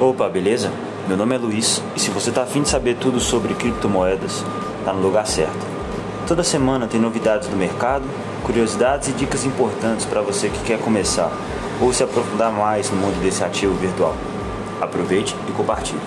Opa, beleza? Meu nome é Luiz e se você está afim de saber tudo sobre criptomoedas, está no lugar certo. Toda semana tem novidades do mercado, curiosidades e dicas importantes para você que quer começar ou se aprofundar mais no mundo desse ativo virtual. Aproveite e compartilhe.